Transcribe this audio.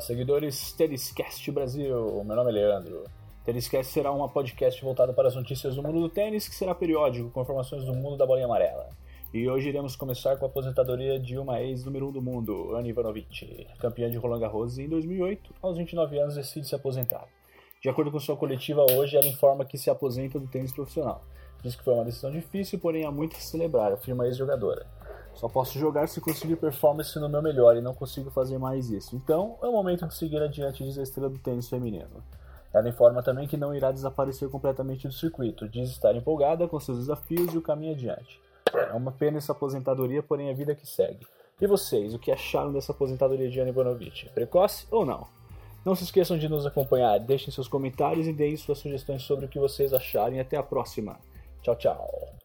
Seguidores Teniscast Brasil, meu nome é Leandro. Teniscast será uma podcast voltada para as notícias do mundo do tênis, que será periódico, com informações do mundo da bolinha amarela. E hoje iremos começar com a aposentadoria de uma ex-número 1 um do mundo, Anne Ivanovic, campeã de Roland Garros em 2008, aos 29 anos decide se aposentar. De acordo com sua coletiva hoje, ela informa que se aposenta do tênis profissional. Diz que foi uma decisão difícil, porém há muito que celebrar, afirma a ex-jogadora. Só posso jogar se conseguir performance no meu melhor e não consigo fazer mais isso. Então, é o momento de seguir adiante, diz a estrela do tênis feminino. Ela informa também que não irá desaparecer completamente do circuito, diz estar empolgada com seus desafios e o caminho adiante. É uma pena essa aposentadoria, porém a vida que segue. E vocês, o que acharam dessa aposentadoria de Anne Bonovic? Precoce ou não? Não se esqueçam de nos acompanhar, deixem seus comentários e deem suas sugestões sobre o que vocês acharem. Até a próxima. Tchau, tchau.